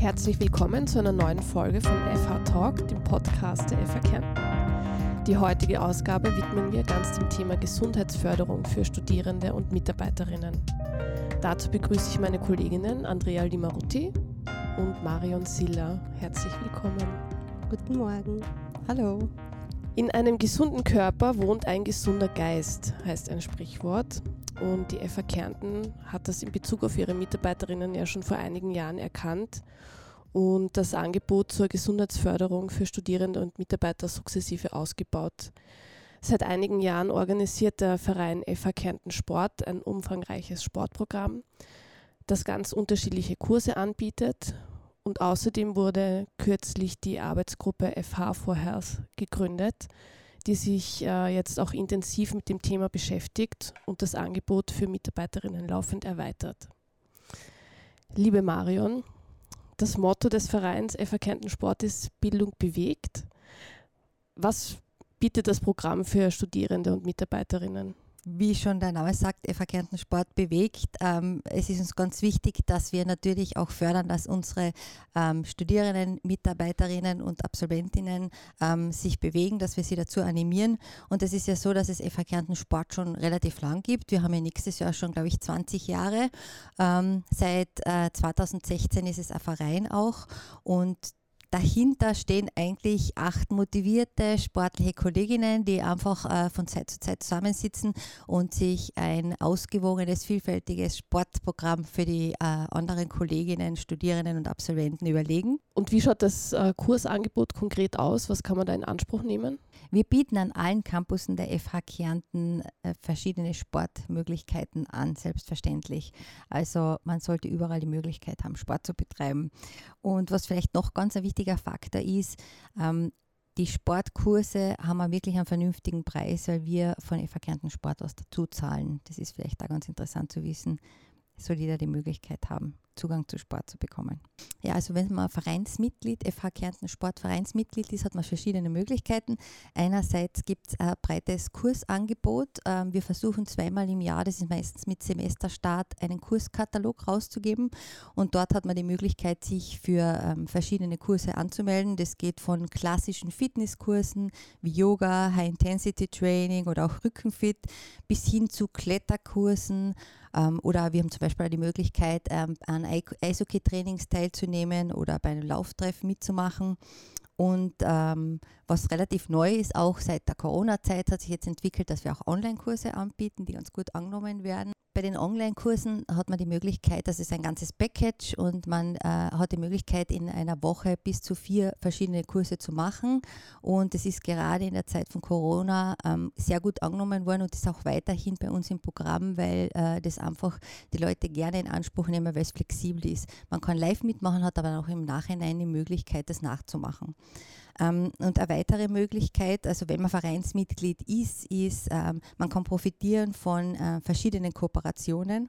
Herzlich willkommen zu einer neuen Folge von FH Talk, dem Podcast der FH Kärnten. Die heutige Ausgabe widmen wir ganz dem Thema Gesundheitsförderung für Studierende und Mitarbeiterinnen. Dazu begrüße ich meine Kolleginnen Andrea Limarutti und Marion Silla. Herzlich willkommen. Guten Morgen. Hallo. In einem gesunden Körper wohnt ein gesunder Geist, heißt ein Sprichwort. Und die FA Kärnten hat das in Bezug auf ihre Mitarbeiterinnen ja schon vor einigen Jahren erkannt und das Angebot zur Gesundheitsförderung für Studierende und Mitarbeiter sukzessive ausgebaut. Seit einigen Jahren organisiert der Verein FA Kärnten Sport ein umfangreiches Sportprogramm, das ganz unterschiedliche Kurse anbietet. Und außerdem wurde kürzlich die Arbeitsgruppe FH for Health gegründet, die sich äh, jetzt auch intensiv mit dem Thema beschäftigt und das Angebot für Mitarbeiterinnen laufend erweitert. Liebe Marion, das Motto des Vereins Kärnten Sport ist Bildung bewegt. Was bietet das Programm für Studierende und Mitarbeiterinnen? Wie schon der Name sagt, FH Kärnten Sport bewegt. Ähm, es ist uns ganz wichtig, dass wir natürlich auch fördern, dass unsere ähm, Studierenden, Mitarbeiterinnen und Absolventinnen ähm, sich bewegen, dass wir sie dazu animieren. Und es ist ja so, dass es FH Kärnten Sport schon relativ lang gibt. Wir haben ja nächstes Jahr schon, glaube ich, 20 Jahre. Seit äh, 2016 ist es ein Verein auch und Dahinter stehen eigentlich acht motivierte sportliche Kolleginnen, die einfach äh, von Zeit zu Zeit zusammensitzen und sich ein ausgewogenes, vielfältiges Sportprogramm für die äh, anderen Kolleginnen, Studierenden und Absolventen überlegen. Und wie schaut das äh, Kursangebot konkret aus? Was kann man da in Anspruch nehmen? Wir bieten an allen Campussen der FH Kärnten verschiedene Sportmöglichkeiten an, selbstverständlich. Also man sollte überall die Möglichkeit haben, Sport zu betreiben. Und was vielleicht noch ganz ein wichtiger Faktor ist, ähm, die Sportkurse haben wir wirklich einen vernünftigen Preis, weil wir von FH Kärnten Sport was dazu zahlen. Das ist vielleicht da ganz interessant zu wissen. Soll jeder die Möglichkeit haben, Zugang zu Sport zu bekommen. Ja, also wenn man Vereinsmitglied, FH Kärnten Sportvereinsmitglied ist, hat man verschiedene Möglichkeiten. Einerseits gibt es ein breites Kursangebot. Ähm, wir versuchen zweimal im Jahr, das ist meistens mit Semesterstart, einen Kurskatalog rauszugeben. Und dort hat man die Möglichkeit, sich für ähm, verschiedene Kurse anzumelden. Das geht von klassischen Fitnesskursen wie Yoga, High-Intensity-Training oder auch Rückenfit bis hin zu Kletterkursen. Ähm, oder wir haben zum Beispiel die Möglichkeit, an Eishockey-Trainings teilzunehmen oder bei einem Lauftreff mitzumachen. Und ähm, was relativ neu ist, auch seit der Corona-Zeit hat sich jetzt entwickelt, dass wir auch Online-Kurse anbieten, die ganz gut angenommen werden. Bei den Online-Kursen hat man die Möglichkeit, das ist ein ganzes Package und man äh, hat die Möglichkeit, in einer Woche bis zu vier verschiedene Kurse zu machen. Und es ist gerade in der Zeit von Corona ähm, sehr gut angenommen worden und ist auch weiterhin bei uns im Programm, weil äh, das einfach die Leute gerne in Anspruch nehmen, weil es flexibel ist. Man kann live mitmachen, hat aber auch im Nachhinein die Möglichkeit, das nachzumachen. Ähm, und eine weitere Möglichkeit, also wenn man Vereinsmitglied ist, ist, ähm, man kann profitieren von äh, verschiedenen Kooperationen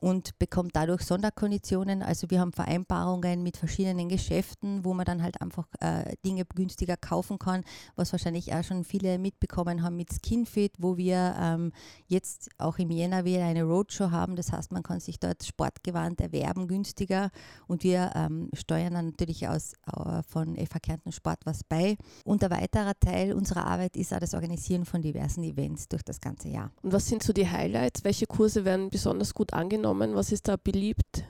und bekommt dadurch Sonderkonditionen. Also wir haben Vereinbarungen mit verschiedenen Geschäften, wo man dann halt einfach äh, Dinge günstiger kaufen kann, was wahrscheinlich auch schon viele mitbekommen haben mit Skinfit, wo wir ähm, jetzt auch im Jänner wieder eine Roadshow haben. Das heißt, man kann sich dort Sportgewand erwerben günstiger und wir ähm, steuern dann natürlich aus äh, von FH Kärnten Sport was bei. Und ein weiterer Teil unserer Arbeit ist auch das Organisieren von diversen Events durch das ganze Jahr. Und was sind so die Highlights? Welche Kurse werden besonders gut angenommen? Genommen? Was ist da beliebt?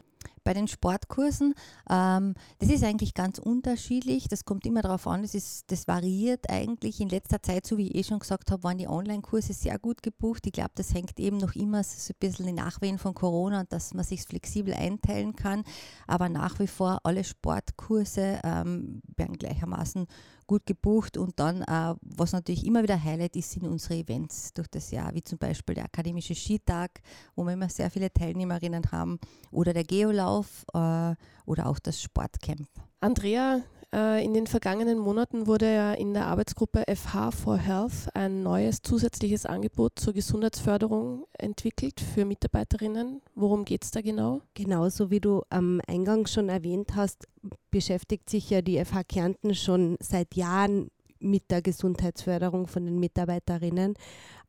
Bei den Sportkursen, ähm, das ist eigentlich ganz unterschiedlich. Das kommt immer darauf an, das, ist, das variiert eigentlich. In letzter Zeit, so wie ich eh schon gesagt habe, waren die Online-Kurse sehr gut gebucht. Ich glaube, das hängt eben noch immer so ein bisschen die Nachwehen von Corona und dass man sich flexibel einteilen kann. Aber nach wie vor alle Sportkurse ähm, werden gleichermaßen gut gebucht und dann, was natürlich immer wieder Highlight ist, sind unsere Events durch das Jahr, wie zum Beispiel der Akademische Skitag, wo wir immer sehr viele Teilnehmerinnen haben, oder der Geolauf äh, oder auch das Sportcamp. Andrea, in den vergangenen Monaten wurde ja in der Arbeitsgruppe FH for Health ein neues zusätzliches Angebot zur Gesundheitsförderung entwickelt für Mitarbeiterinnen. Worum geht es da genau? Genauso wie du am Eingang schon erwähnt hast, beschäftigt sich ja die FH Kärnten schon seit Jahren mit der Gesundheitsförderung von den Mitarbeiterinnen.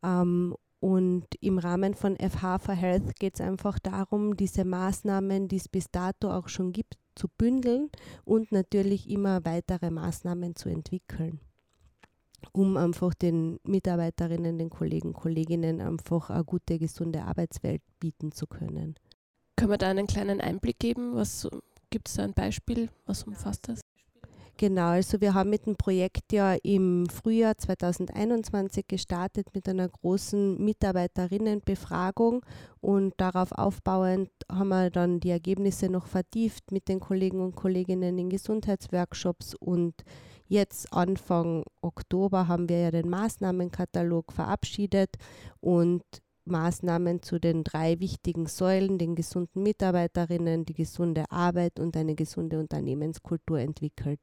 Ähm, und im Rahmen von FH for Health geht es einfach darum, diese Maßnahmen, die es bis dato auch schon gibt, zu bündeln und natürlich immer weitere Maßnahmen zu entwickeln um einfach den Mitarbeiterinnen, den Kollegen, Kolleginnen einfach eine gute, gesunde Arbeitswelt bieten zu können. Können wir da einen kleinen Einblick geben? Was gibt es da ein Beispiel? Was umfasst das? Genau, also wir haben mit dem Projekt ja im Frühjahr 2021 gestartet mit einer großen Mitarbeiterinnenbefragung und darauf aufbauend haben wir dann die Ergebnisse noch vertieft mit den Kollegen und Kolleginnen in Gesundheitsworkshops und Jetzt Anfang Oktober haben wir ja den Maßnahmenkatalog verabschiedet und Maßnahmen zu den drei wichtigen Säulen, den gesunden Mitarbeiterinnen, die gesunde Arbeit und eine gesunde Unternehmenskultur entwickelt.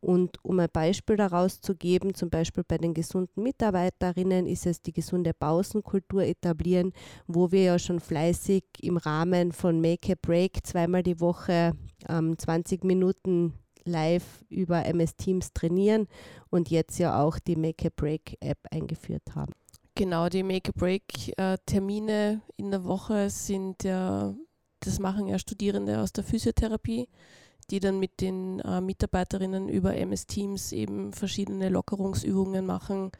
Und um ein Beispiel daraus zu geben, zum Beispiel bei den gesunden Mitarbeiterinnen ist es die gesunde Pausenkultur etablieren, wo wir ja schon fleißig im Rahmen von Make a Break zweimal die Woche ähm, 20 Minuten live über MS Teams trainieren und jetzt ja auch die Make a Break App eingeführt haben. Genau, die Make a Break äh, Termine in der Woche sind ja, das machen ja Studierende aus der Physiotherapie, die dann mit den äh, Mitarbeiterinnen über MS Teams eben verschiedene Lockerungsübungen machen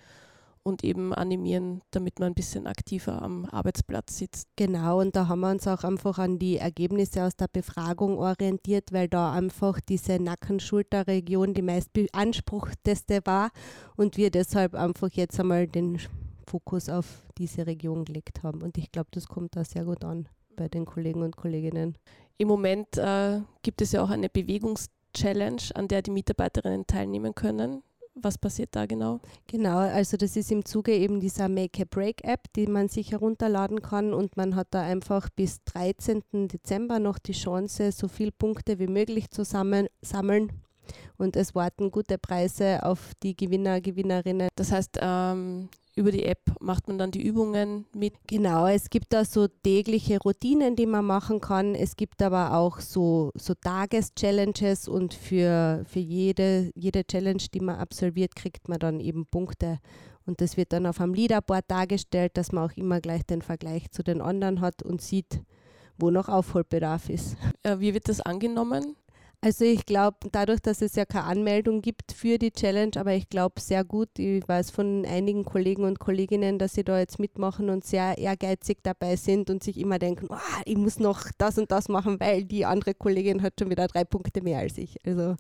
und eben animieren, damit man ein bisschen aktiver am Arbeitsplatz sitzt. Genau, und da haben wir uns auch einfach an die Ergebnisse aus der Befragung orientiert, weil da einfach diese Nacken-Schulter-Region die meist beanspruchteste war und wir deshalb einfach jetzt einmal den Fokus auf diese Region gelegt haben. Und ich glaube, das kommt da sehr gut an bei den Kollegen und Kolleginnen. Im Moment äh, gibt es ja auch eine Bewegungschallenge, an der die Mitarbeiterinnen teilnehmen können. Was passiert da genau? Genau, also das ist im Zuge eben dieser Make a Break App, die man sich herunterladen kann und man hat da einfach bis 13. Dezember noch die Chance, so viele Punkte wie möglich zu sammeln, sammeln und es warten gute Preise auf die Gewinner, Gewinnerinnen. Das heißt, ähm, über die App macht man dann die Übungen mit. Genau, es gibt da so tägliche Routinen, die man machen kann. Es gibt aber auch so, so Tages-Challenges und für, für jede, jede Challenge, die man absolviert, kriegt man dann eben Punkte. Und das wird dann auf einem Leaderboard dargestellt, dass man auch immer gleich den Vergleich zu den anderen hat und sieht, wo noch Aufholbedarf ist. Wie wird das angenommen? Also ich glaube, dadurch, dass es ja keine Anmeldung gibt für die Challenge, aber ich glaube sehr gut, ich weiß von einigen Kollegen und Kolleginnen, dass sie da jetzt mitmachen und sehr ehrgeizig dabei sind und sich immer denken, oh, ich muss noch das und das machen, weil die andere Kollegin hat schon wieder drei Punkte mehr als ich. Also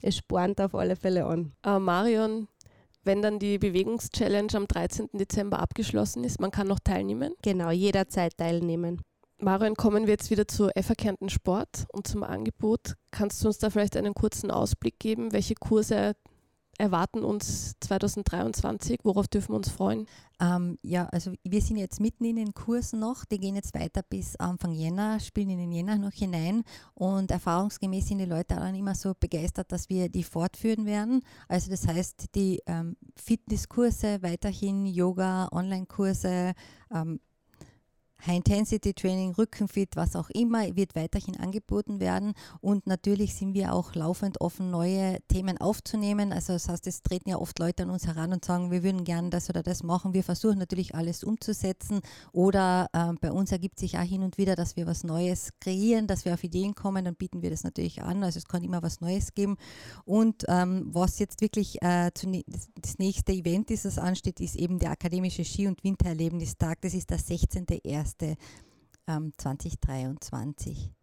es spornt auf alle Fälle an. Äh, Marion, wenn dann die Bewegungschallenge am 13. Dezember abgeschlossen ist, man kann noch teilnehmen? Genau, jederzeit teilnehmen. Marion, kommen wir jetzt wieder zu FA Sport und zum Angebot. Kannst du uns da vielleicht einen kurzen Ausblick geben? Welche Kurse erwarten uns 2023? Worauf dürfen wir uns freuen? Ähm, ja, also wir sind jetzt mitten in den Kursen noch. Die gehen jetzt weiter bis Anfang Jänner, spielen in den Jänner noch hinein. Und erfahrungsgemäß sind die Leute dann immer so begeistert, dass wir die fortführen werden. Also das heißt, die ähm, Fitnesskurse weiterhin, Yoga, Online-Kurse, ähm, High-Intensity-Training, Rückenfit, was auch immer, wird weiterhin angeboten werden. Und natürlich sind wir auch laufend offen, neue Themen aufzunehmen. Also das heißt, es treten ja oft Leute an uns heran und sagen, wir würden gerne das oder das machen. Wir versuchen natürlich alles umzusetzen. Oder äh, bei uns ergibt sich auch hin und wieder, dass wir was Neues kreieren, dass wir auf Ideen kommen, dann bieten wir das natürlich an. Also es kann immer was Neues geben. Und ähm, was jetzt wirklich äh, das nächste Event ist, das ansteht, ist eben der akademische Ski- und Wintererlebnistag. Das ist der 16.01. 2023.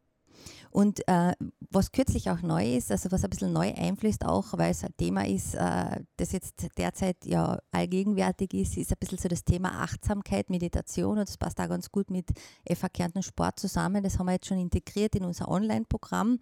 Und äh, was kürzlich auch neu ist, also was ein bisschen neu einfließt auch, weil es ein Thema ist, äh, das jetzt derzeit ja allgegenwärtig ist, ist ein bisschen so das Thema Achtsamkeit, Meditation und das passt auch ganz gut mit FH Kärnten Sport zusammen. Das haben wir jetzt schon integriert in unser Online-Programm,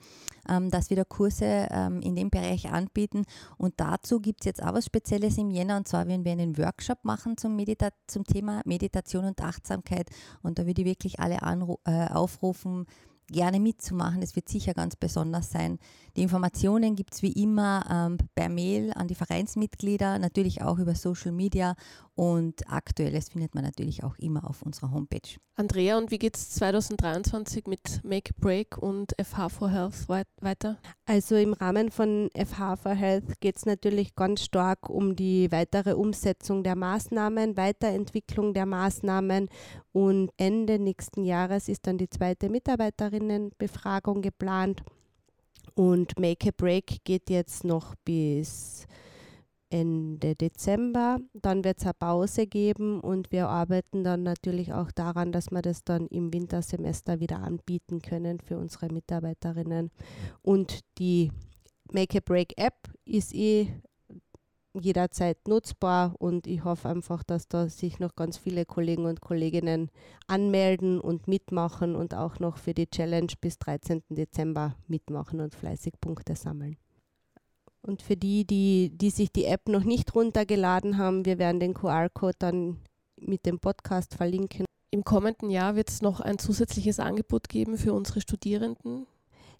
ähm, dass wir da Kurse ähm, in dem Bereich anbieten und dazu gibt es jetzt auch was Spezielles im Jänner und zwar werden wir einen Workshop machen zum, Medita zum Thema Meditation und Achtsamkeit und da würde ich wirklich alle äh, aufrufen, gerne mitzumachen. Das wird sicher ganz besonders sein. Die Informationen gibt es wie immer ähm, per Mail an die Vereinsmitglieder, natürlich auch über Social Media und aktuelles findet man natürlich auch immer auf unserer Homepage. Andrea, und wie geht es 2023 mit Make Break und FH for Health weiter? Also im Rahmen von FH for Health geht es natürlich ganz stark um die weitere Umsetzung der Maßnahmen, Weiterentwicklung der Maßnahmen und Ende nächsten Jahres ist dann die zweite Mitarbeiterinnenbefragung geplant. Und Make a Break geht jetzt noch bis Ende Dezember. Dann wird es eine Pause geben und wir arbeiten dann natürlich auch daran, dass wir das dann im Wintersemester wieder anbieten können für unsere Mitarbeiterinnen. Und die Make a Break App ist eh jederzeit nutzbar und ich hoffe einfach, dass da sich noch ganz viele Kollegen und Kolleginnen anmelden und mitmachen und auch noch für die Challenge bis 13. Dezember mitmachen und fleißig Punkte sammeln. Und für die, die, die sich die App noch nicht runtergeladen haben, wir werden den QR-Code dann mit dem Podcast verlinken. Im kommenden Jahr wird es noch ein zusätzliches Angebot geben für unsere Studierenden.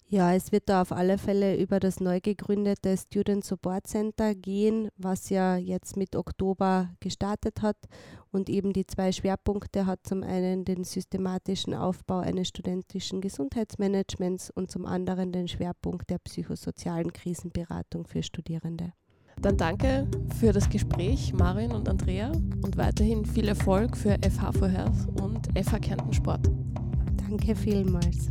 Ja, es wird da auf alle Fälle über das neu gegründete Student Support Center gehen, was ja jetzt mit Oktober gestartet hat und eben die zwei Schwerpunkte hat. Zum einen den systematischen Aufbau eines studentischen Gesundheitsmanagements und zum anderen den Schwerpunkt der psychosozialen Krisenberatung für Studierende. Dann danke für das Gespräch, Marin und Andrea, und weiterhin viel Erfolg für FH for Health und FH Kärnten Sport. Danke vielmals.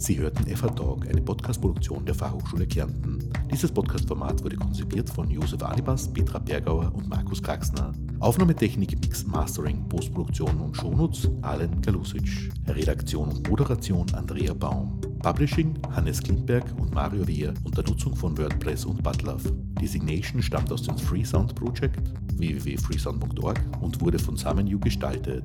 Sie hörten FH Talk, eine Podcast-Produktion der Fachhochschule Kärnten. Dieses Podcast-Format wurde konzipiert von Josef Anibas, Petra Bergauer und Markus Kraxner. Aufnahmetechnik, Mix, Mastering, Postproduktion und Shownotes Alen Galusic. Redaktion und Moderation Andrea Baum. Publishing Hannes Klimberg und Mario Wehr unter Nutzung von WordPress und Butlove. Designation stammt aus dem Freesound Project www.freesound.org und wurde von SamenU gestaltet.